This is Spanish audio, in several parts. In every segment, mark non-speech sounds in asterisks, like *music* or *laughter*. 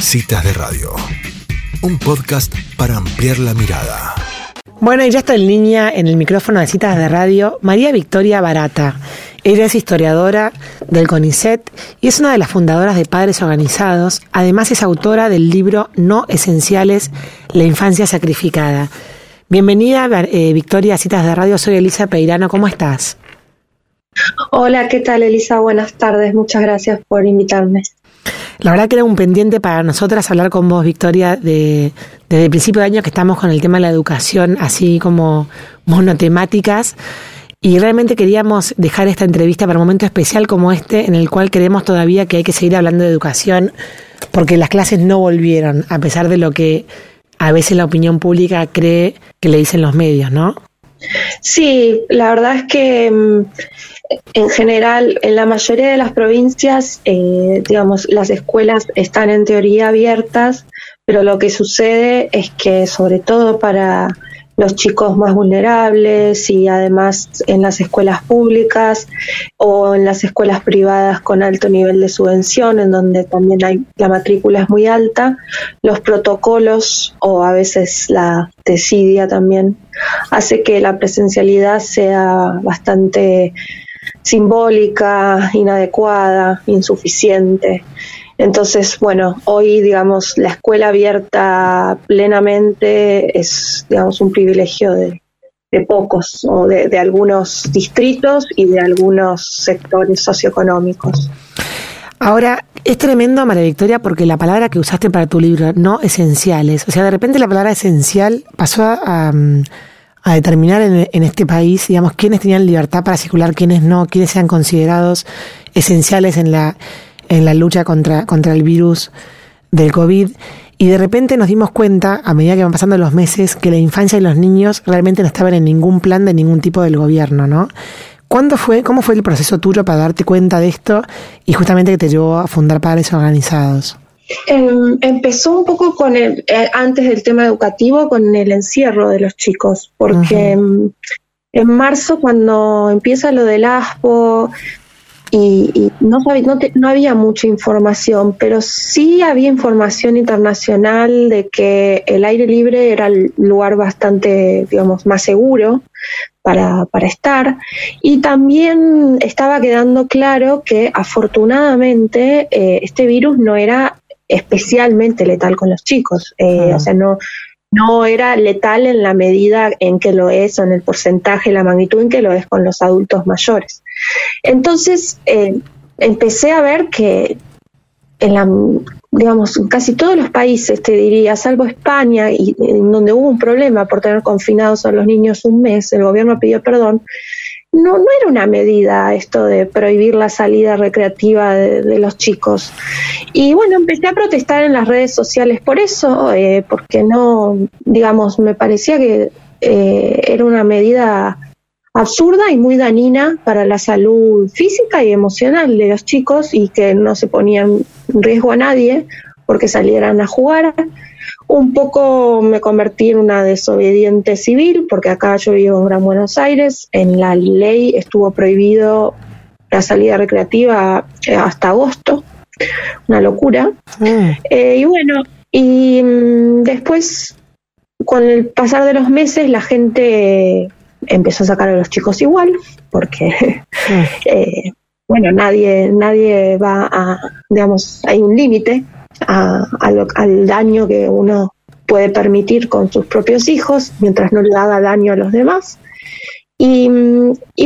Citas de Radio, un podcast para ampliar la mirada. Bueno, y ya está en línea en el micrófono de Citas de Radio María Victoria Barata. Ella es historiadora del CONICET y es una de las fundadoras de Padres Organizados. Además es autora del libro No Esenciales, la infancia sacrificada. Bienvenida, eh, Victoria, a Citas de Radio. Soy Elisa Peirano. ¿Cómo estás? Hola, ¿qué tal, Elisa? Buenas tardes. Muchas gracias por invitarme. La verdad que era un pendiente para nosotras hablar con vos, Victoria, de, desde el principio de año que estamos con el tema de la educación, así como monotemáticas. Y realmente queríamos dejar esta entrevista para un momento especial como este, en el cual creemos todavía que hay que seguir hablando de educación, porque las clases no volvieron, a pesar de lo que a veces la opinión pública cree que le dicen los medios, ¿no? Sí, la verdad es que mm, en general, en la mayoría de las provincias, eh, digamos, las escuelas están en teoría abiertas, pero lo que sucede es que, sobre todo para los chicos más vulnerables y además en las escuelas públicas o en las escuelas privadas con alto nivel de subvención, en donde también hay la matrícula es muy alta, los protocolos o a veces la desidia también hace que la presencialidad sea bastante simbólica, inadecuada, insuficiente. Entonces, bueno, hoy, digamos, la escuela abierta plenamente es, digamos, un privilegio de, pocos o de, de, algunos distritos y de algunos sectores socioeconómicos. Ahora, es tremendo, María Victoria, porque la palabra que usaste para tu libro, no esenciales, o sea, de repente la palabra esencial pasó a, a determinar en, este país, digamos, quiénes tenían libertad para circular, quiénes no, quiénes sean considerados esenciales en la, en la lucha contra, contra el virus del COVID. Y de repente nos dimos cuenta, a medida que van pasando los meses, que la infancia y los niños realmente no estaban en ningún plan de ningún tipo del gobierno, ¿no? ¿Cuándo fue, cómo fue el proceso tuyo para darte cuenta de esto y justamente que te llevó a fundar Padres Organizados? Em, empezó un poco con el, eh, antes del tema educativo, con el encierro de los chicos, porque en marzo cuando empieza lo del ASPO y, no, no, había mucha información, pero sí había información internacional de que el aire libre era el lugar bastante, digamos, más seguro para, para, estar. Y también estaba quedando claro que afortunadamente eh, este virus no era especialmente letal con los chicos. Eh, o sea, no, no era letal en la medida en que lo es, o en el porcentaje, la magnitud en que lo es con los adultos mayores. Entonces, eh, empecé a ver que en la, digamos, casi todos los países, te diría, salvo España, y en donde hubo un problema por tener confinados a los niños un mes, el gobierno pidió perdón, no, no era una medida esto de prohibir la salida recreativa de, los chicos. Y bueno, empecé a protestar en las redes sociales por eso, eh, porque no, digamos, me parecía que eh, era una medida absurda y muy dañina para la salud física y emocional de los chicos y que no se ponían en riesgo a nadie porque salieran a jugar un poco me convertí en una desobediente civil, porque acá yo vivo en Gran Buenos Aires, en la ley estuvo prohibido la salida recreativa eh, hasta agosto, una locura. Mm. Eh, y bueno, y mm, después, con el pasar de los meses, la gente empezó a sacar a los chicos igual, porque, mm. *laughs* eh, bueno, nadie, nadie va a, digamos, hay un límite al daño que uno puede permitir con sus propios hijos mientras no le haga daño a los demás. Y,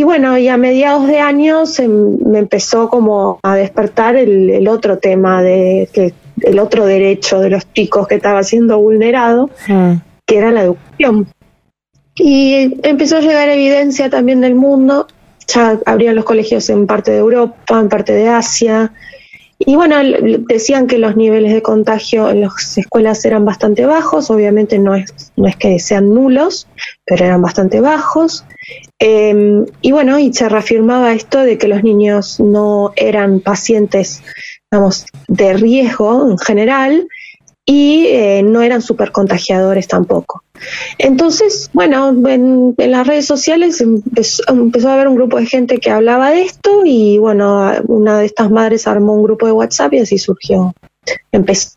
bueno, y a mediados de año se me empezó como a despertar el, otro tema de que el otro derecho de los chicos que estaba siendo vulnerado, mm. que era la educación. Y empezó a llegar evidencia también del mundo, ya abrían los colegios en parte de Europa, en parte de Asia, y bueno, decían que los niveles de contagio en las escuelas eran bastante bajos, obviamente no es, no es que sean nulos, pero eran bastante bajos. Em, y bueno, y se reafirmaba esto de que los niños no eran pacientes, digamos, de riesgo en general, y eh, no eran súper contagiadores tampoco. Entonces, bueno, en, las redes sociales empezó, a haber un grupo de gente que hablaba de esto y bueno, una de estas madres armó un grupo de WhatsApp y así surgió. Empezó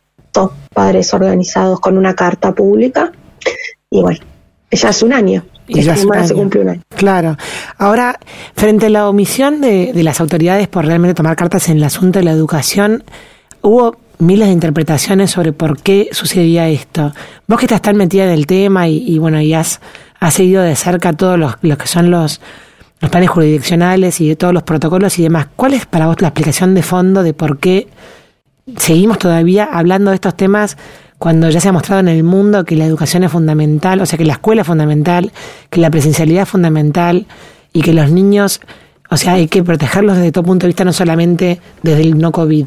padres organizados con una carta pública. Y bueno, ya es un año. Y ya se cumple un año. Claro. Ahora, frente a la omisión de, de las autoridades por realmente tomar cartas en el asunto de la educación, hubo miles de interpretaciones sobre por qué sucedía esto. Vos que estás tan metida en el tema y, bueno, y has, has, seguido de cerca todos los, que son los, los planes jurisdiccionales y de todos los protocolos y demás, ¿cuál es para vos la explicación de fondo de por qué seguimos todavía hablando de estos temas cuando ya se ha mostrado en el mundo que la educación es fundamental, o sea, que la escuela es fundamental, que la presencialidad es fundamental y que los niños, o sea, hay que protegerlos desde todo punto de vista, no solamente desde el no COVID?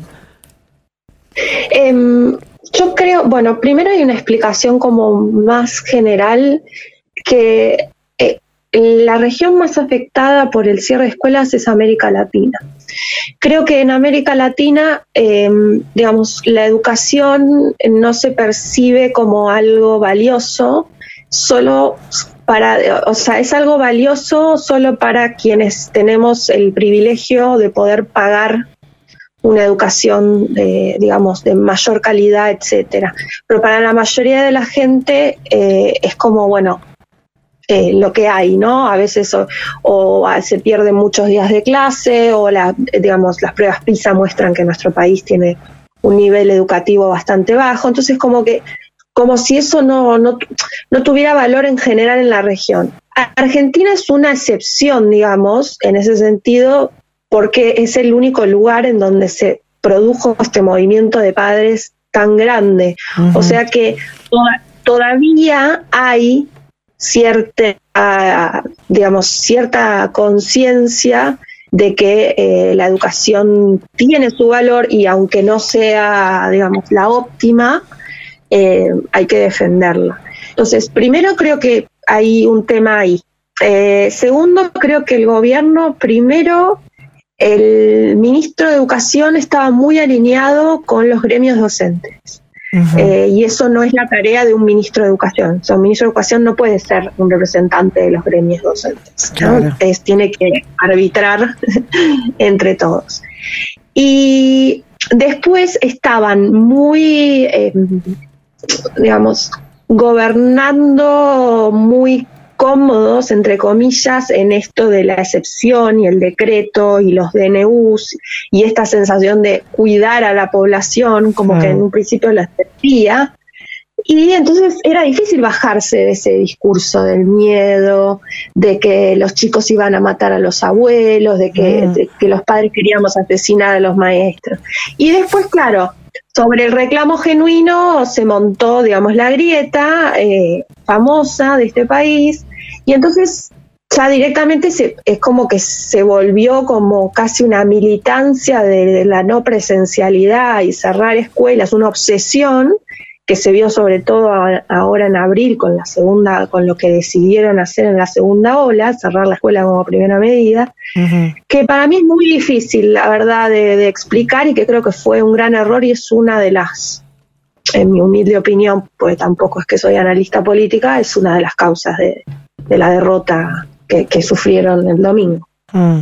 Em, yo creo, bueno, primero hay una explicación como más general que eh, la región más afectada por el cierre de escuelas es América Latina. Creo que en América Latina, em, digamos, la educación no se percibe como algo valioso, solo para, o sea, es algo valioso solo para quienes tenemos el privilegio de poder pagar una educación, de, digamos, de mayor calidad, etcétera. Pero para la mayoría de la gente eh, es como, bueno, eh, lo que hay, ¿no? A veces o, se pierden muchos días de clase o, la, digamos, las pruebas PISA muestran que nuestro país tiene un nivel educativo bastante bajo. Entonces, como que como si eso no, no, no tuviera valor en general en la región. Argentina es una excepción, digamos, en ese sentido, porque es el único lugar en donde se produjo este movimiento de padres tan grande. O sea que todavía hay cierta, digamos, cierta conciencia de que eh, la educación tiene su valor y aunque no sea, digamos, la óptima, eh, hay que defenderla. Entonces, primero creo que hay un tema ahí. Eh, segundo, creo que el gobierno primero el ministro de Educación estaba muy alineado con los gremios docentes. Eh, y eso no es la tarea de un ministro de Educación. O un ministro de Educación no puede ser un representante de los gremios docentes. tiene que arbitrar *laughs* entre todos. Y después estaban muy, eh, digamos, gobernando muy cómodos, entre comillas, en esto de la excepción y el decreto y los DNUs y esta sensación de cuidar a la población, como que en un principio la sentía. Y entonces era difícil bajarse de ese discurso del miedo, de que los chicos iban a matar a los abuelos, de que, mm. que los padres queríamos asesinar a los maestros. Y después, claro, sobre el reclamo genuino se montó, digamos, la grieta eh, famosa de este país, y entonces ya directamente se, es como que se volvió como casi una militancia de, la no presencialidad y cerrar escuelas, una obsesión que se vio sobre todo ahora en abril con la segunda, con lo que decidieron hacer en la segunda ola, cerrar la escuela como primera medida, que para mí es muy difícil, la verdad, de, explicar y que creo que fue un gran error y es una de las, en mi humilde opinión, pues tampoco es que soy analista política, es una de las causas de, de la derrota que, sufrieron el domingo. Mm.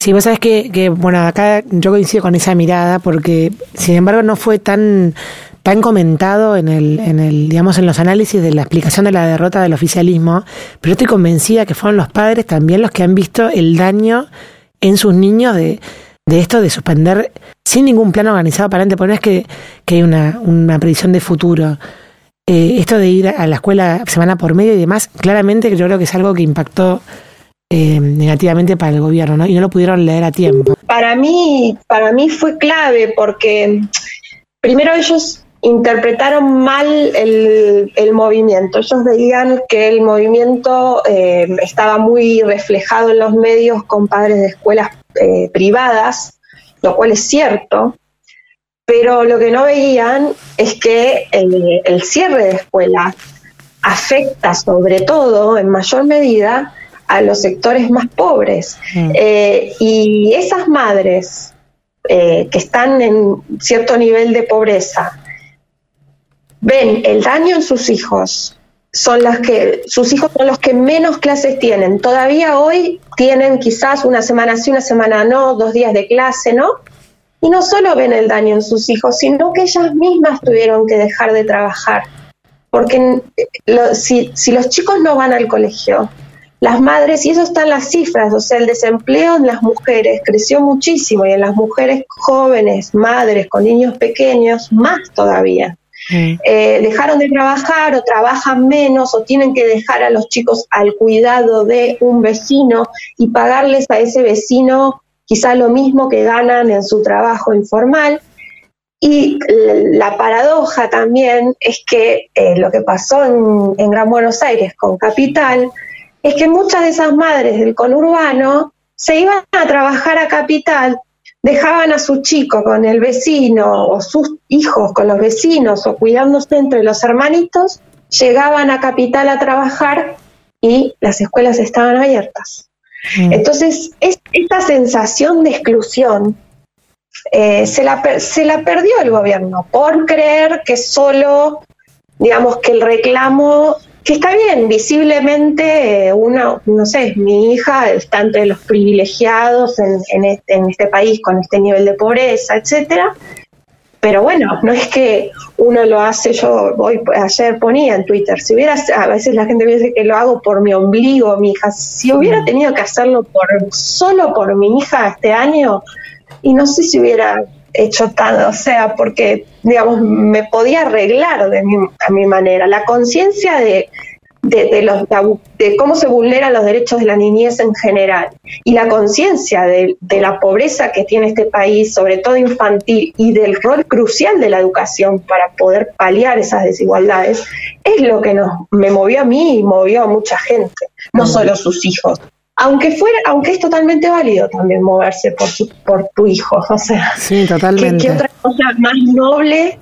Sí, vos sabés que, que, bueno, acá yo coincido con esa mirada porque, sin embargo, no fue tan tan comentado en el, en el, digamos, en los análisis de la explicación de la derrota del oficialismo, pero estoy convencida que fueron los padres también los que han visto el daño en sus niños de, de esto de suspender sin ningún plan organizado para no es que, que hay una, una predicción de futuro. Eh, esto de ir a la escuela semana por medio y demás, claramente yo creo que es algo que impactó eh, negativamente para el gobierno, ¿no? Y no lo pudieron leer a tiempo. Para mí, para mí fue clave porque primero ellos interpretaron mal el, movimiento. Ellos veían que el movimiento eh, estaba muy reflejado en los medios con padres de escuelas privadas, lo cual es cierto, pero lo que no veían es que el, cierre de escuelas afecta sobre todo, en mayor medida, a los sectores más pobres. Mm. Eh, y esas madres eh, que están en cierto nivel de pobreza ven el daño en sus hijos. Son las que, sus hijos son los que menos clases tienen. Todavía hoy tienen quizás una semana sí, una semana no, dos días de clase, ¿no? Y no solo ven el daño en sus hijos, sino que ellas mismas tuvieron que dejar de trabajar. Porque si, si los chicos no van al colegio, las madres, y eso están las cifras, o sea, el desempleo en las mujeres creció muchísimo y en las mujeres jóvenes, madres con niños pequeños, más todavía. Eh, dejaron de trabajar o trabajan menos o tienen que dejar a los chicos al cuidado de un vecino y pagarles a ese vecino quizá lo mismo que ganan en su trabajo informal. Y la paradoja también es que eh, lo que pasó en, en, Gran Buenos Aires con Capital es que muchas de esas madres del conurbano se iban a trabajar a Capital, dejaban a su chico con el vecino o sus hijos con los vecinos o cuidándose entre los hermanitos, llegaban a Capital a trabajar y las escuelas estaban abiertas. Mm. Entonces, esta sensación de exclusión eh, se, la, se la perdió el gobierno por creer que solo, digamos, que el reclamo, que está bien, visiblemente, eh, una, no sé, mi hija está entre los privilegiados en, en, este, en este país con este nivel de pobreza, etcétera, pero bueno, no es que uno lo hace, yo hoy ayer ponía en Twitter, si hubiera, a veces la gente me dice que lo hago por mi ombligo, mi hija, si hubiera tenido que hacerlo por solo por mi hija este año, y no sé si hubiera hecho tanto, o sea, porque, digamos, me podía arreglar de a mi manera. La conciencia de de, los, de cómo se vulneran los derechos de la niñez en general y la conciencia de, la pobreza que tiene este país, sobre todo infantil, y del rol crucial de la educación para poder paliar esas desigualdades, es lo que nos, me movió a mí y movió a mucha gente, no solo sus hijos. Aunque fuera, aunque es totalmente válido también moverse por, por tu hijo, *laughs* o sea, sí, totalmente. ¿qué, otra cosa más noble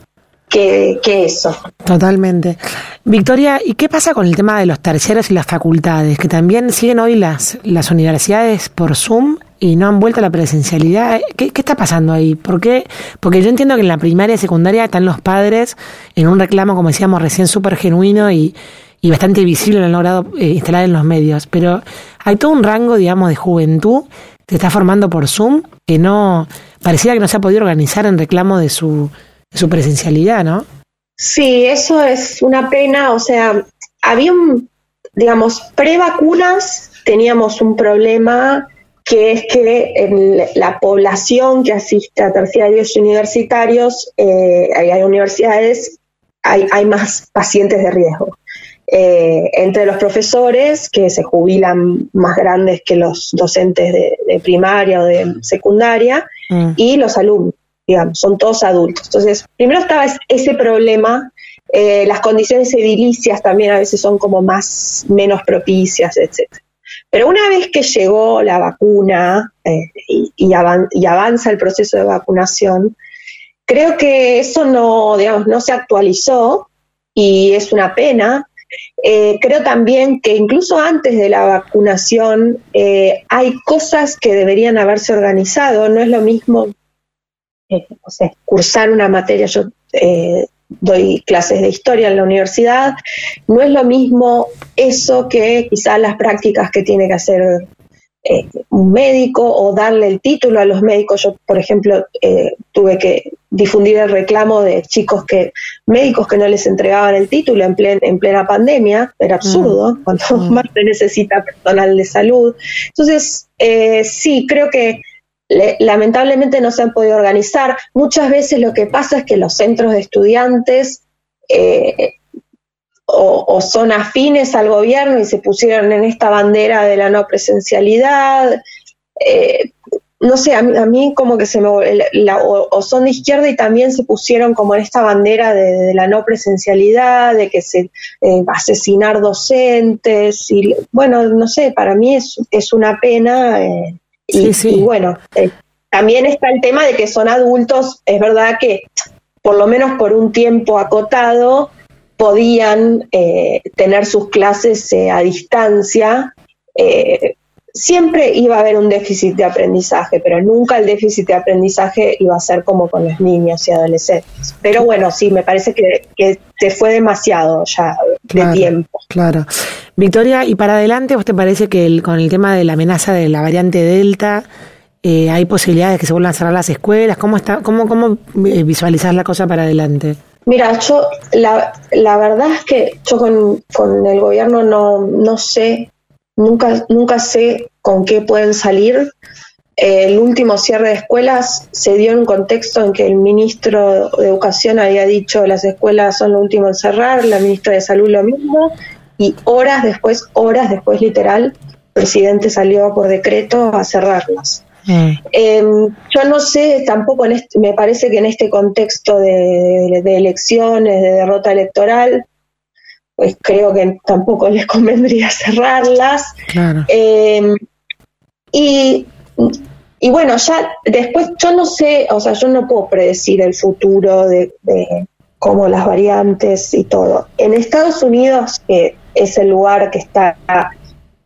que, eso. Totalmente. Victoria, ¿y qué pasa con el tema de los terciarios y las facultades? Que también siguen hoy las, las universidades por Zoom y no han vuelto a la presencialidad. ¿Qué, está pasando ahí? ¿Por qué? Porque yo entiendo que en la primaria y secundaria están los padres en un reclamo, como decíamos recién, súper genuino y, y bastante visible, lo han logrado eh, instalar en los medios. Pero hay todo un rango, digamos, de juventud que está formando por Zoom que no, pareciera que no se ha podido organizar en reclamo de su su presencialidad, ¿no? Sí, eso es una pena. O sea, había un, digamos, pre-vacunas teníamos un problema que es que en la población que asiste a terciarios universitarios, eh, hay, universidades, hay, hay, más pacientes de riesgo. Eh, entre los profesores, que se jubilan más grandes que los docentes de, primaria o de secundaria, mm. y los alumnos digamos, son todos adultos. Entonces, primero estaba ese problema, eh, las condiciones edilicias también a veces son como más, menos propicias, etc. Pero una vez que llegó la vacuna eh, y, avanza el proceso de vacunación, creo que eso no, digamos, no se actualizó y es una pena. Eh, creo también que incluso antes de la vacunación hay cosas que deberían haberse organizado. No es lo mismo eh, o sea, cursar una materia, yo eh, doy clases de historia en la universidad, no es lo mismo eso que quizás las prácticas que tiene que hacer eh, un médico o darle el título a los médicos. Yo, por ejemplo, tuve que difundir el reclamo de chicos que, médicos que no les entregaban el título en, en plena pandemia, era absurdo, mm. cuando mm. *laughs* más se necesita personal de salud. Entonces, sí, creo que lamentablemente no se han podido organizar. Muchas veces lo que pasa es que los centros de estudiantes eh, o, son afines al gobierno y se pusieron en esta bandera de la no presencialidad. Eh, no sé, a mí, como que se me... o, son de izquierda y también se pusieron como en esta bandera de, la no presencialidad, de que se eh, asesinar docentes y bueno, no sé, para mí es, es una pena. Y, bueno, eh, también está el tema de que son adultos, es verdad que por lo menos por un tiempo acotado podían eh, tener sus clases eh, a distancia. siempre iba a haber un déficit de aprendizaje, pero nunca el déficit de aprendizaje iba a ser como con los niños y adolescentes. Pero bueno, sí, me parece que, que se fue demasiado ya de tiempo. Claro. Victoria, y para adelante, ¿vos te parece que con el tema de la amenaza de la variante Delta Eh, ¿Hay posibilidades de que se vuelvan a cerrar las escuelas? ¿Cómo, está, cómo, cómo eh, visualizás la cosa para adelante? Mira, yo la, la verdad es que yo con, con el gobierno no, no sé, nunca, nunca sé con qué pueden salir. El último cierre de escuelas se dio en un contexto en que el ministro de Educación había dicho las escuelas son lo último en cerrar, la ministra de Salud lo mismo, y horas después, horas después literal, el presidente salió por decreto a cerrarlas. Mm. Em, yo no sé, tampoco en este, me parece que en este contexto de, elecciones, de derrota electoral, pues creo que tampoco les convendría *laughs* cerrarlas. Em, y, y, bueno, ya después yo no sé, o sea, yo no puedo predecir el futuro de, de cómo las variantes y todo. En Estados Unidos, que es el lugar que está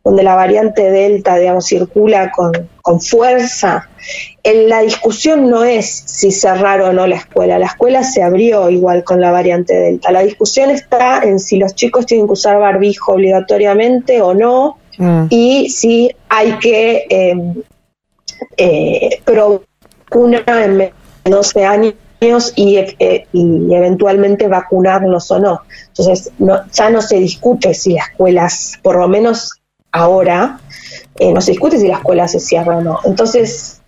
donde la variante Delta, digamos, circula con, con fuerza, en la discusión no es si cerrar o no la escuela, la escuela se abrió igual con la variante Delta, la discusión está en si los chicos tienen que usar barbijo obligatoriamente o no, mm. y si hay que eh, eh, en menos de 12 años y, eh, y, eventualmente vacunarlos o no. Entonces, no, ya no se discute si las escuelas, por lo menos ahora eh, no se discute si la escuela se cierra o no. Entonces,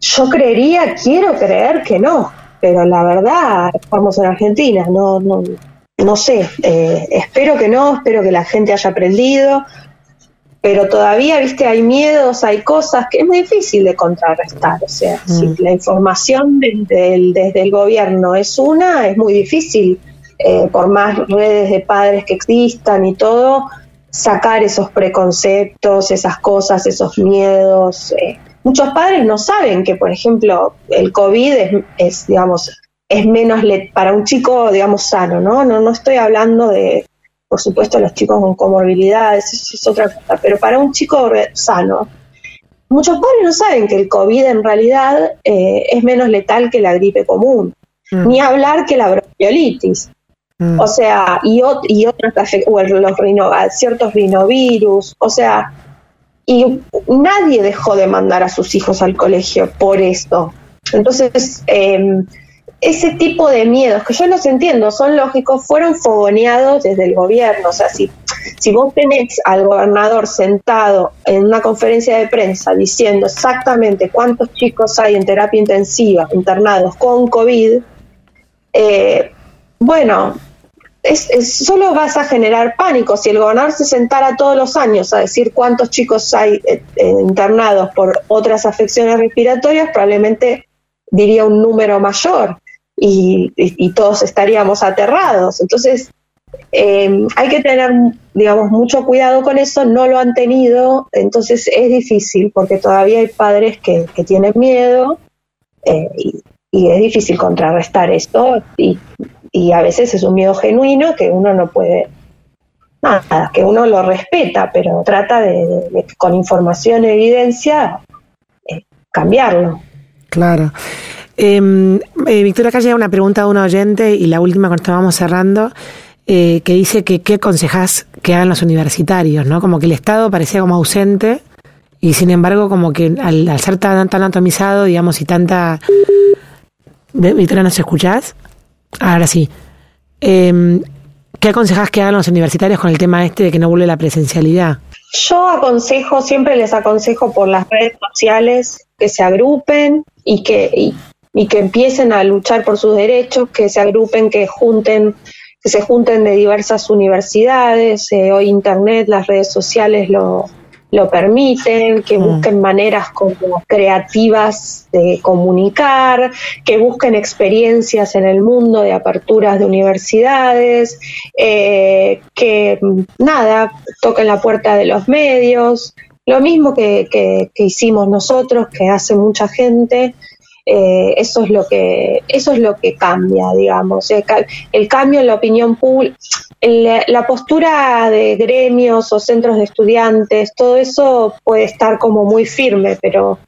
yo creería, quiero creer que no, pero la verdad, estamos en Argentina, no, no, no sé, eh, espero que no, espero que la gente haya aprendido, pero todavía, viste, hay miedos, hay cosas que es muy difícil de contrarrestar, o sea, si mm. la información desde el gobierno es una, es muy difícil, eh, por más redes de padres que existan y todo, sacar esos preconceptos, esas cosas, esos miedos. Eh. Muchos padres no saben que, por ejemplo, el COVID es, digamos, es menos para un chico, digamos, sano, ¿no? ¿no? No estoy hablando de, por supuesto, los chicos con comorbilidades, eso es otra cosa, pero para un chico sano, muchos padres no saben que el COVID en realidad eh, es menos letal que la gripe común, mm. ni hablar que la bronquiolitis. Mm. O sea, y, y otros, o los rino, ciertos rinovirus, o sea, y nadie dejó de mandar a sus hijos al colegio por esto. Entonces, em, ese tipo de miedos, que yo los entiendo, son lógicos, fueron fogoneados desde el gobierno. O sea, si, si vos tenés al gobernador sentado en una conferencia de prensa diciendo exactamente cuántos chicos hay en terapia intensiva internados con COVID, eh, bueno, es, solo vas a generar pánico. Si el gobernador se sentara todos los años a decir cuántos chicos hay eh, eh, internados por otras afecciones respiratorias, probablemente diría un número mayor y, todos estaríamos aterrados. Entonces, eh, hay que tener, digamos, mucho cuidado con eso. No lo han tenido, entonces es difícil porque todavía hay padres que, tienen miedo y, y es difícil contrarrestar esto y y a veces es un miedo genuino que uno no puede, nada, que uno lo respeta, pero trata de, con información y evidencia eh, cambiarlo. Claro. Em, eh, Victoria, acá llega una pregunta de un oyente y la última cuando estábamos cerrando, eh, que dice que qué aconsejas que hagan los universitarios, ¿no? Como que el Estado parecía como ausente y sin embargo como que al, ser tan, tan atomizado, digamos, y tanta... Victoria, ¿nos escuchás? Ahora sí. Eh, ¿Qué aconsejas que hagan los universitarios con el tema este de que no vuelve la presencialidad? Yo aconsejo, siempre les aconsejo por las redes sociales que se agrupen y que, que empiecen a luchar por sus derechos, que se agrupen, que junten, que se junten de diversas universidades. Eh, hoy Internet, las redes sociales lo, lo permiten, que mm. busquen maneras como creativas de comunicar, que busquen experiencias en el mundo de aperturas de universidades, eh, que nada, toquen la puerta de los medios, lo mismo que, que hicimos nosotros, que hace mucha gente, eh, eso es lo que eso es lo que cambia digamos. El, cambio en la opinión pública la postura de gremios o centros de estudiantes todo eso puede estar como muy firme pero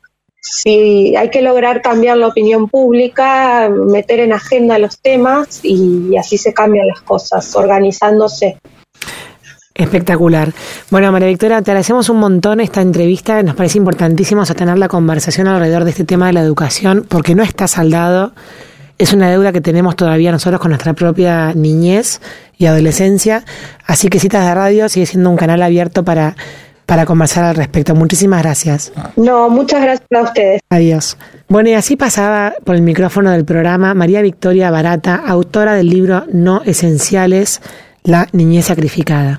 si hay que lograr cambiar la opinión pública meter en agenda los temas y así se cambian las cosas organizándose Espectacular. Bueno, María Victoria, te agradecemos un montón esta entrevista. Nos parece importantísimo sostener la conversación alrededor de este tema de la educación, porque no está saldado. Es una deuda que tenemos todavía nosotros con nuestra propia niñez y adolescencia. Así que Citas de Radio sigue siendo un canal abierto para, para conversar al respecto. Muchísimas gracias. No, muchas gracias a ustedes. Adiós. Bueno, y así pasaba por el micrófono del programa María Victoria Barata, autora del libro No Esenciales, La Niñez Sacrificada.